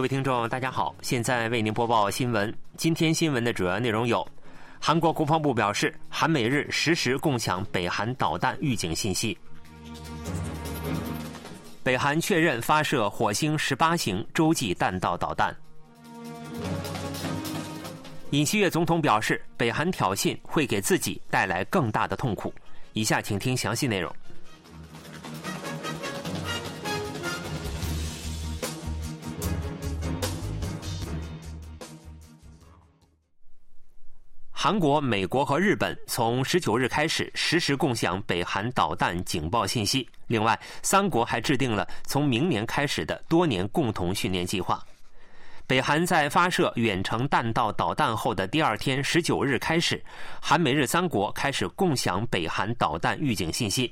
各位听众，大家好，现在为您播报新闻。今天新闻的主要内容有：韩国国防部表示，韩美日实时共享北韩导弹预警信息；北韩确认发射火星十八型洲际弹道导弹；尹锡悦总统表示，北韩挑衅会给自己带来更大的痛苦。以下请听详细内容。韩国、美国和日本从十九日开始实时共享北韩导弹警报信息。另外，三国还制定了从明年开始的多年共同训练计划。北韩在发射远程弹道导弹后的第二天，十九日开始，韩美日三国开始共享北韩导弹预警信息。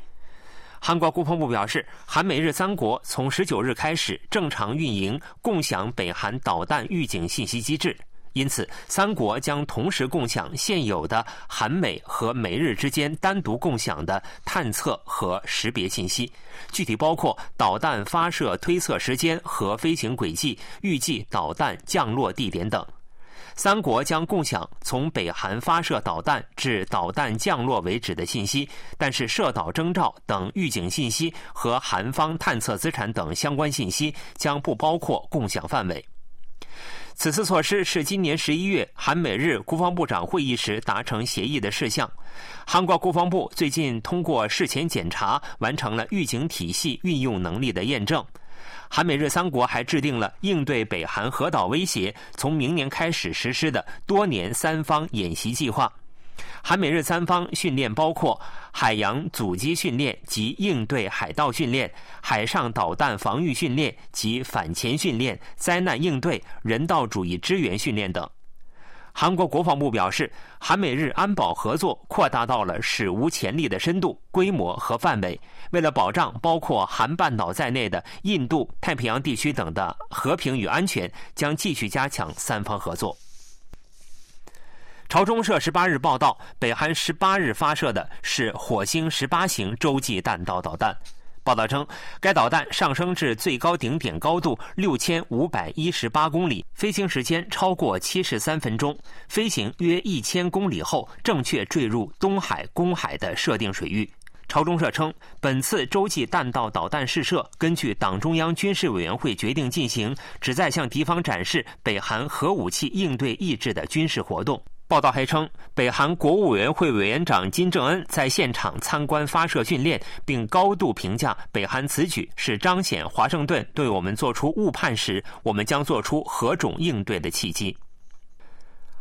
韩国国防部表示，韩美日三国从十九日开始正常运营共享北韩导弹预警信息机制。因此，三国将同时共享现有的韩美和美日之间单独共享的探测和识别信息，具体包括导弹发射推测时间和飞行轨迹、预计导弹降落地点等。三国将共享从北韩发射导弹至导弹降落为止的信息，但是射导征兆等预警信息和韩方探测资产等相关信息将不包括共享范围。此次措施是今年十一月韩美日国防部长会议时达成协议的事项。韩国国防部最近通过事前检查，完成了预警体系运用能力的验证。韩美日三国还制定了应对北韩核岛威胁，从明年开始实施的多年三方演习计划。韩美日三方训练包括海洋阻击训练及应对海盗训练、海上导弹防御训练及反潜训练、灾难应对、人道主义支援训练等。韩国国防部表示，韩美日安保合作扩大到了史无前例的深度、规模和范围。为了保障包括韩半岛在内的印度太平洋地区等的和平与安全，将继续加强三方合作。朝中社十八日报道，北韩十八日发射的是火星十八型洲际弹道导弹。报道称，该导弹上升至最高顶点高度六千五百一十八公里，飞行时间超过七十三分钟，飞行约一千公里后正确坠入东海公海的设定水域。朝中社称，本次洲际弹道导弹试射根据党中央军事委员会决定进行，旨在向敌方展示北韩核武器应对意志的军事活动。报道还称，北韩国务委员会委员长金正恩在现场参观发射训练，并高度评价北韩此举是彰显华盛顿对我们做出误判时，我们将做出何种应对的契机。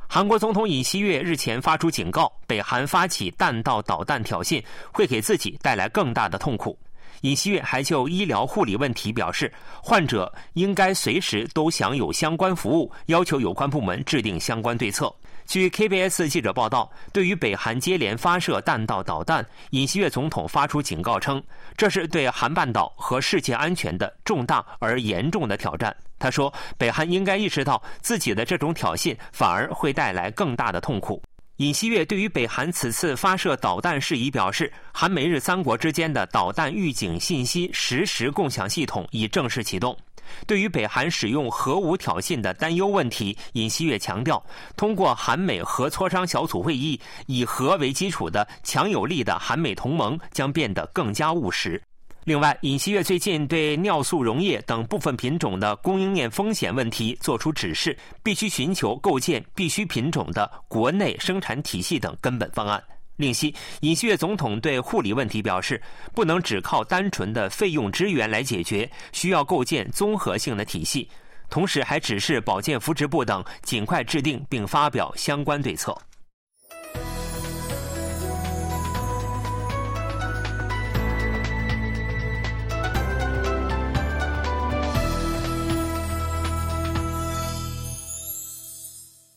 韩国总统尹锡悦日前发出警告，北韩发起弹道导弹挑衅会给自己带来更大的痛苦。尹锡悦还就医疗护理问题表示，患者应该随时都享有相关服务，要求有关部门制定相关对策。据 KBS 记者报道，对于北韩接连发射弹道导弹，尹锡悦总统发出警告称，这是对韩半岛和世界安全的重大而严重的挑战。他说，北韩应该意识到自己的这种挑衅反而会带来更大的痛苦。尹锡悦对于北韩此次发射导弹事宜表示，韩美日三国之间的导弹预警信息实时共享系统已正式启动。对于北韩使用核武挑衅的担忧问题，尹锡悦强调，通过韩美核磋商小组会议，以核为基础的强有力的韩美同盟将变得更加务实。另外，尹锡悦最近对尿素溶液等部分品种的供应链风险问题作出指示，必须寻求构建必需品种的国内生产体系等根本方案。另悉，尹锡悦总统对护理问题表示，不能只靠单纯的费用支援来解决，需要构建综合性的体系。同时，还指示保健福祉部等尽快制定并发表相关对策。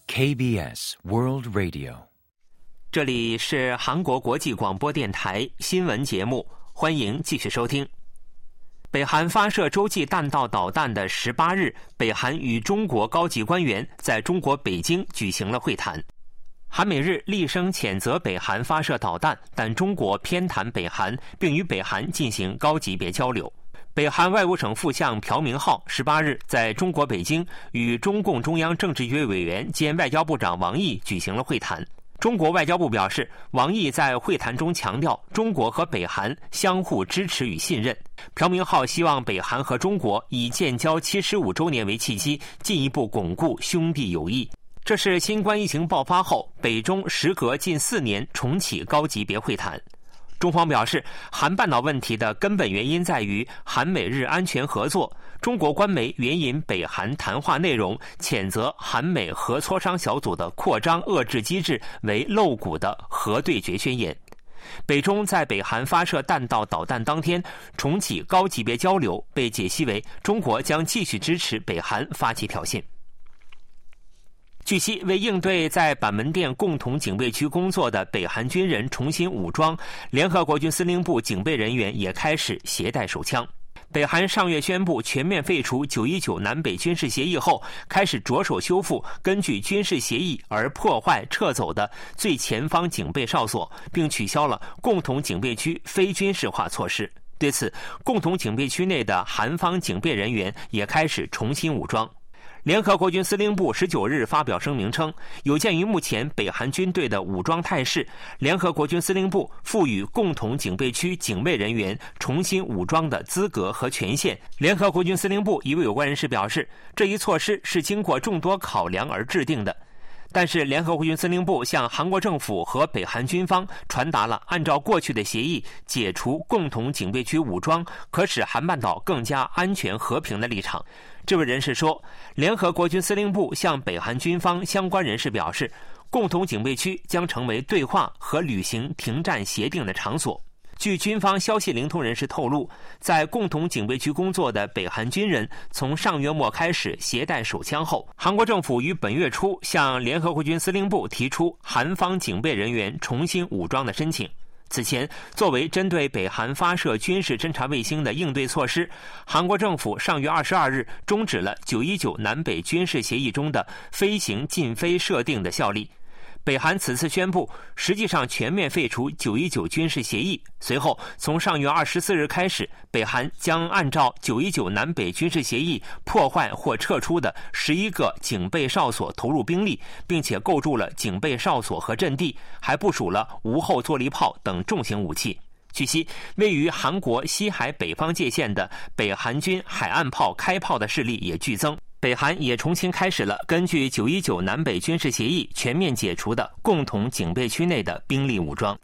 KBS World Radio。这里是韩国国际广播电台新闻节目，欢迎继续收听。北韩发射洲际弹道导弹的十八日，北韩与中国高级官员在中国北京举行了会谈。韩美日厉声谴责北韩发射导弹，但中国偏袒北韩，并与北韩进行高级别交流。北韩外务省副相朴明浩十八日在中国北京与中共中央政治局委员兼外交部长王毅举行了会谈。中国外交部表示，王毅在会谈中强调中国和北韩相互支持与信任。朴明浩希望北韩和中国以建交七十五周年为契机，进一步巩固兄弟友谊。这是新冠疫情爆发后，北中时隔近四年重启高级别会谈。中方表示，韩半岛问题的根本原因在于韩美日安全合作。中国官媒援引北韩谈话内容，谴责韩美核磋商小组的扩张遏制机制为露骨的核对决宣言。北中在北韩发射弹道导弹当天重启高级别交流，被解析为中国将继续支持北韩发起挑衅。据悉，为应对在板门店共同警备区工作的北韩军人重新武装，联合国军司令部警备人员也开始携带手枪。北韩上月宣布全面废除九一九南北军事协议后，开始着手修复根据军事协议而破坏撤走的最前方警备哨所，并取消了共同警备区非军事化措施。对此，共同警备区内的韩方警备人员也开始重新武装。联合国军司令部十九日发表声明称，有鉴于目前北韩军队的武装态势，联合国军司令部赋予共同警备区警卫人员重新武装的资格和权限。联合国军司令部一位有关人士表示，这一措施是经过众多考量而制定的。但是，联合国军司令部向韩国政府和北韩军方传达了按照过去的协议解除共同警备区武装，可使韩半岛更加安全和平的立场。这位人士说，联合国军司令部向北韩军方相关人士表示，共同警备区将成为对话和履行停战协定的场所。据军方消息灵通人士透露，在共同警备区工作的北韩军人从上月末开始携带手枪后，韩国政府于本月初向联合国军司令部提出韩方警备人员重新武装的申请。此前，作为针对北韩发射军事侦察卫星的应对措施，韩国政府上月二十二日终止了九一九南北军事协议中的飞行禁飞设定的效力。北韩此次宣布，实际上全面废除九一九军事协议。随后，从上月二十四日开始，北韩将按照九一九南北军事协议破坏或撤出的十一个警备哨所投入兵力，并且构筑了警备哨所和阵地，还部署了无后坐力炮等重型武器。据悉，位于韩国西海北方界线的北韩军海岸炮开炮的势力也剧增。北韩也重新开始了根据九一九南北军事协议全面解除的共同警备区内的兵力武装。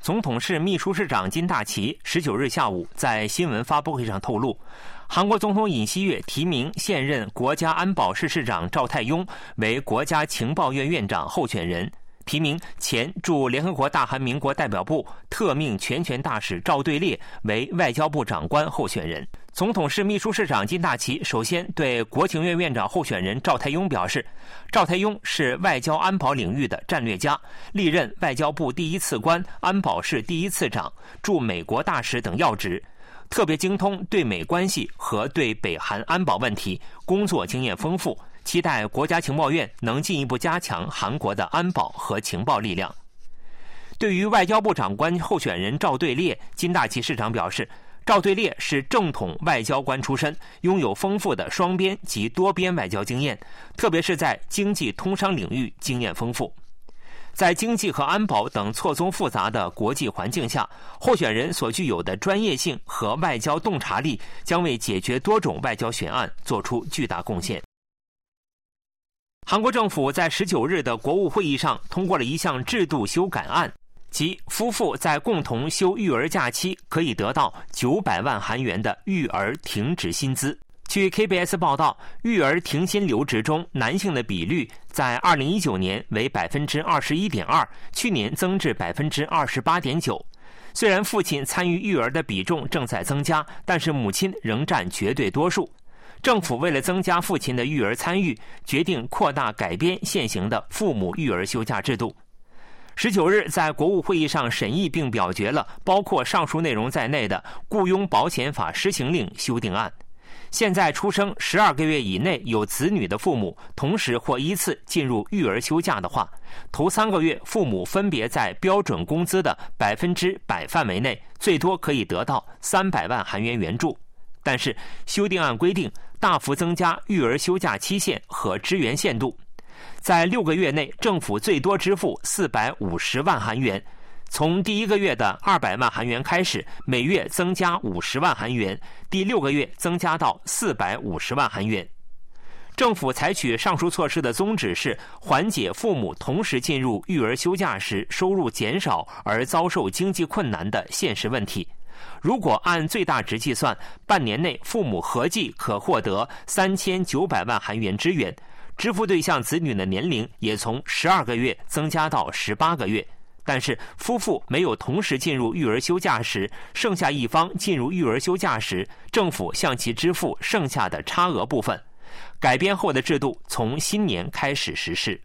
总统室秘书室长金大奇十九日下午在新闻发布会上透露，韩国总统尹锡悦提名现任国家安保室室长赵泰庸为国家情报院院长候选人。提名前驻联合国大韩民国代表部特命全权大使赵对列为外交部长官候选人。总统室秘书室长金大奇首先对国情院院长候选人赵泰庸表示，赵泰庸是外交安保领域的战略家，历任外交部第一次官、安保室第一次长、驻美国大使等要职，特别精通对美关系和对北韩安保问题，工作经验丰富。期待国家情报院能进一步加强韩国的安保和情报力量。对于外交部长官候选人赵对列，金大奇市长表示，赵对列是正统外交官出身，拥有丰富的双边及多边外交经验，特别是在经济通商领域经验丰富。在经济和安保等错综复杂的国际环境下，候选人所具有的专业性和外交洞察力，将为解决多种外交悬案做出巨大贡献。韩国政府在十九日的国务会议上通过了一项制度修改案，即夫妇在共同休育儿假期可以得到九百万韩元的育儿停职薪资。据 KBS 报道，育儿停薪留职中男性的比率在二零一九年为百分之二十一点二，去年增至百分之二十八点九。虽然父亲参与育儿的比重正在增加，但是母亲仍占绝对多数。政府为了增加父亲的育儿参与，决定扩大改编现行的父母育儿休假制度。十九日，在国务会议上审议并表决了包括上述内容在内的《雇佣保险法施行令》修订案。现在出生十二个月以内有子女的父母，同时或依次进入育儿休假的话，头三个月父母分别在标准工资的百分之百范围内，最多可以得到三百万韩元援助。但是修订案规定，大幅增加育儿休假期限和支援限度，在六个月内，政府最多支付四百五十万韩元。从第一个月的二百万韩元开始，每月增加五十万韩元，第六个月增加到四百五十万韩元。政府采取上述措施的宗旨是缓解父母同时进入育儿休假时收入减少而遭受经济困难的现实问题。如果按最大值计算，半年内父母合计可获得三千九百万韩元支援，支付对象子女的年龄也从十二个月增加到十八个月。但是，夫妇没有同时进入育儿休假时，剩下一方进入育儿休假时，政府向其支付剩下的差额部分。改编后的制度从新年开始实施。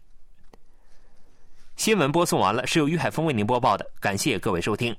新闻播送完了，是由于海峰为您播报的，感谢各位收听。